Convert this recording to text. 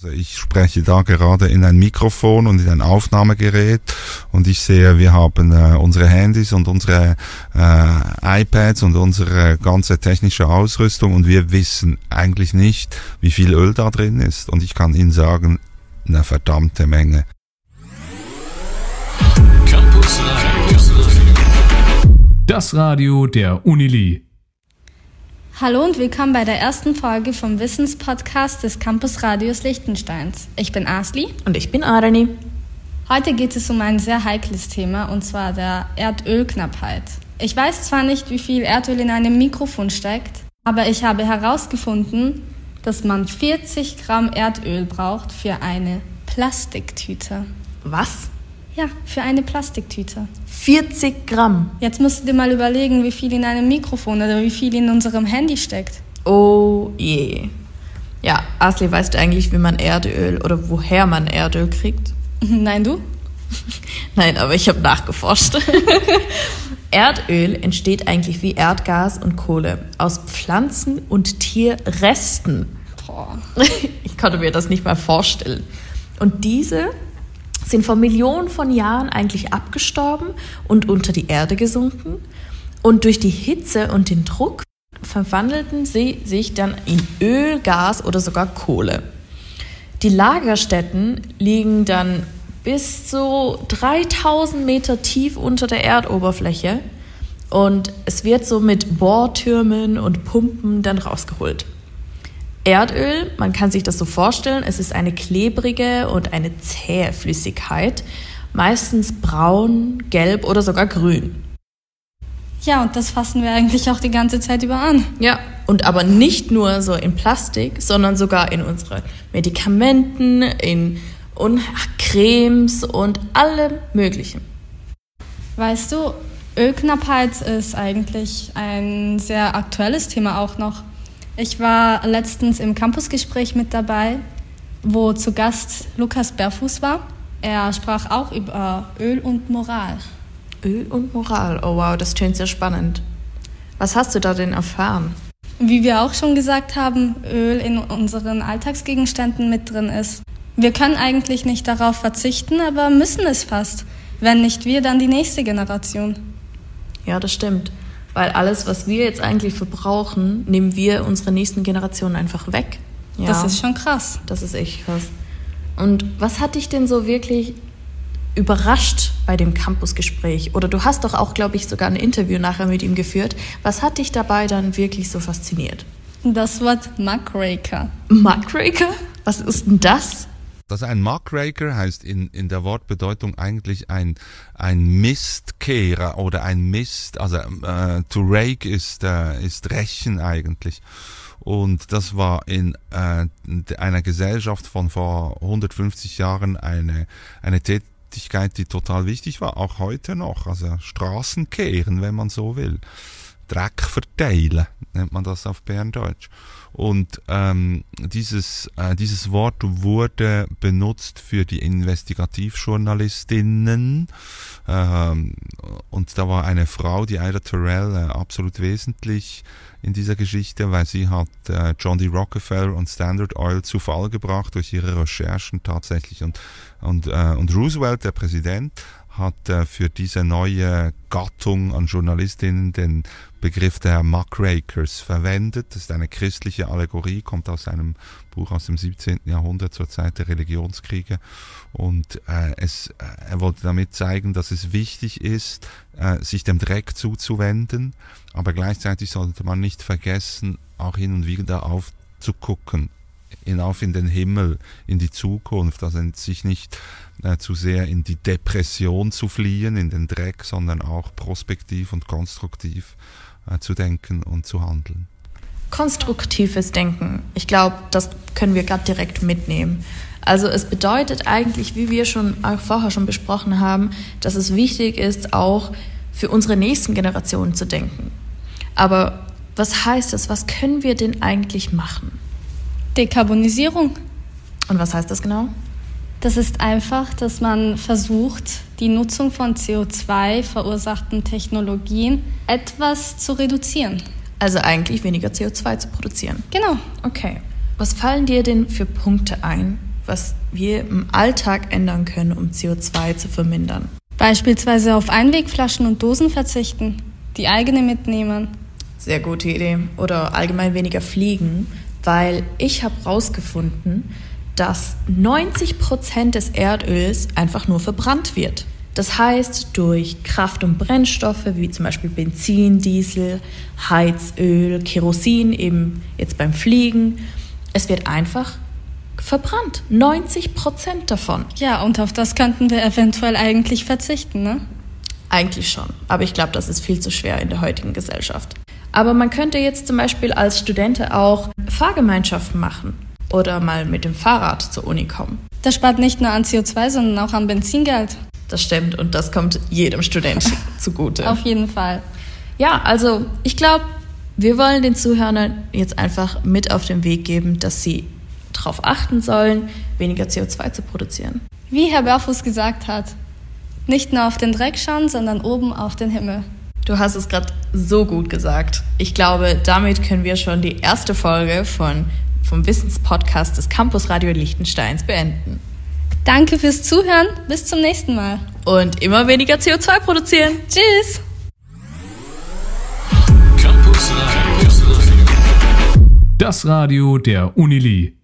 Also ich spreche da gerade in ein Mikrofon und in ein Aufnahmegerät und ich sehe, wir haben äh, unsere Handys und unsere äh, iPads und unsere ganze technische Ausrüstung und wir wissen eigentlich nicht, wie viel Öl da drin ist. Und ich kann Ihnen sagen, eine verdammte Menge. Das Radio der Unili. Hallo und willkommen bei der ersten Folge vom Wissenspodcast des Campus Radios Liechtensteins. Ich bin Asli. Und ich bin Arani. Heute geht es um ein sehr heikles Thema und zwar der Erdölknappheit. Ich weiß zwar nicht, wie viel Erdöl in einem Mikrofon steckt, aber ich habe herausgefunden, dass man 40 Gramm Erdöl braucht für eine Plastiktüte. Was? Ja, für eine Plastiktüte. 40 Gramm. Jetzt musst du dir mal überlegen, wie viel in einem Mikrofon oder wie viel in unserem Handy steckt. Oh je. Ja, Asli, weißt du eigentlich, wie man Erdöl oder woher man Erdöl kriegt? Nein, du? Nein, aber ich habe nachgeforscht. Erdöl entsteht eigentlich wie Erdgas und Kohle aus Pflanzen- und Tierresten. Boah. Ich konnte mir das nicht mal vorstellen. Und diese sind vor Millionen von Jahren eigentlich abgestorben und unter die Erde gesunken. Und durch die Hitze und den Druck verwandelten sie sich dann in Öl, Gas oder sogar Kohle. Die Lagerstätten liegen dann bis zu 3000 Meter tief unter der Erdoberfläche und es wird so mit Bohrtürmen und Pumpen dann rausgeholt. Erdöl, man kann sich das so vorstellen, es ist eine klebrige und eine zähe Flüssigkeit, meistens braun, gelb oder sogar grün. Ja, und das fassen wir eigentlich auch die ganze Zeit über an. Ja, und aber nicht nur so in Plastik, sondern sogar in unsere Medikamenten, in und Cremes und allem Möglichen. Weißt du, Ölknappheit ist eigentlich ein sehr aktuelles Thema auch noch. Ich war letztens im Campusgespräch mit dabei, wo zu Gast Lukas Berfuß war. Er sprach auch über Öl und Moral. Öl und Moral, oh wow, das tönt sehr spannend. Was hast du da denn erfahren? Wie wir auch schon gesagt haben, Öl in unseren Alltagsgegenständen mit drin ist. Wir können eigentlich nicht darauf verzichten, aber müssen es fast. Wenn nicht wir, dann die nächste Generation. Ja, das stimmt. Weil alles, was wir jetzt eigentlich verbrauchen, nehmen wir unsere nächsten Generationen einfach weg. Ja, das ist schon krass. Das ist echt krass. Und was hat dich denn so wirklich überrascht bei dem Campusgespräch? Oder du hast doch auch, glaube ich, sogar ein Interview nachher mit ihm geführt. Was hat dich dabei dann wirklich so fasziniert? Das Wort Muckraker. Muckraker? Was ist denn das? Das ein Muckraker heißt in, in der Wortbedeutung eigentlich ein, ein Mistkehrer oder ein Mist, also äh, to rake ist, äh, ist rächen eigentlich. Und das war in äh, einer Gesellschaft von vor 150 Jahren eine, eine Tätigkeit, die total wichtig war, auch heute noch. Also Straßen kehren, wenn man so will. Dreck verteilen, nennt man das auf Berndeutsch. Und ähm, dieses, äh, dieses Wort wurde benutzt für die Investigativjournalistinnen. Ähm, und da war eine Frau, die Ida Terrell, äh, absolut wesentlich in dieser Geschichte, weil sie hat äh, John D. Rockefeller und Standard Oil zu Fall gebracht durch ihre Recherchen tatsächlich. Und, und, äh, und Roosevelt, der Präsident, hat äh, für diese neue Gattung an Journalistinnen den Begriff der Muckrakers verwendet. Das ist eine christliche Allegorie, kommt aus einem Buch aus dem 17. Jahrhundert zur Zeit der Religionskriege. Und äh, es, äh, er wollte damit zeigen, dass es wichtig ist, äh, sich dem Dreck zuzuwenden, aber gleichzeitig sollte man nicht vergessen, auch hin und wieder aufzugucken hinauf in den Himmel, in die Zukunft, also sich nicht äh, zu sehr in die Depression zu fliehen, in den Dreck, sondern auch prospektiv und konstruktiv äh, zu denken und zu handeln. Konstruktives Denken, ich glaube, das können wir gerade direkt mitnehmen. Also es bedeutet eigentlich, wie wir schon vorher schon besprochen haben, dass es wichtig ist, auch für unsere nächsten Generationen zu denken. Aber was heißt das? Was können wir denn eigentlich machen? Dekarbonisierung. Und was heißt das genau? Das ist einfach, dass man versucht, die Nutzung von CO2 verursachten Technologien etwas zu reduzieren. Also eigentlich weniger CO2 zu produzieren. Genau. Okay. Was fallen dir denn für Punkte ein, was wir im Alltag ändern können, um CO2 zu vermindern. Beispielsweise auf Einwegflaschen und Dosen verzichten, die eigene mitnehmen. Sehr gute Idee. Oder allgemein weniger fliegen, weil ich habe herausgefunden, dass 90 Prozent des Erdöls einfach nur verbrannt wird. Das heißt, durch Kraft- und Brennstoffe wie zum Beispiel Benzin, Diesel, Heizöl, Kerosin, eben jetzt beim Fliegen, es wird einfach verbrannt. 90 Prozent davon. Ja, und auf das könnten wir eventuell eigentlich verzichten, ne? Eigentlich schon, aber ich glaube, das ist viel zu schwer in der heutigen Gesellschaft. Aber man könnte jetzt zum Beispiel als Student auch Fahrgemeinschaften machen oder mal mit dem Fahrrad zur Uni kommen. Das spart nicht nur an CO2, sondern auch an Benzingeld. Das stimmt und das kommt jedem Student zugute. Auf jeden Fall. Ja, also ich glaube, wir wollen den Zuhörern jetzt einfach mit auf den Weg geben, dass sie darauf achten sollen, weniger CO2 zu produzieren. Wie Herr Barfuß gesagt hat, nicht nur auf den Dreck schauen, sondern oben auf den Himmel. Du hast es gerade so gut gesagt. Ich glaube, damit können wir schon die erste Folge von, vom Wissenspodcast des Campus Radio Liechtensteins beenden. Danke fürs Zuhören. Bis zum nächsten Mal. Und immer weniger CO2 produzieren. Tschüss. Campus Radio. Das Radio der Unili.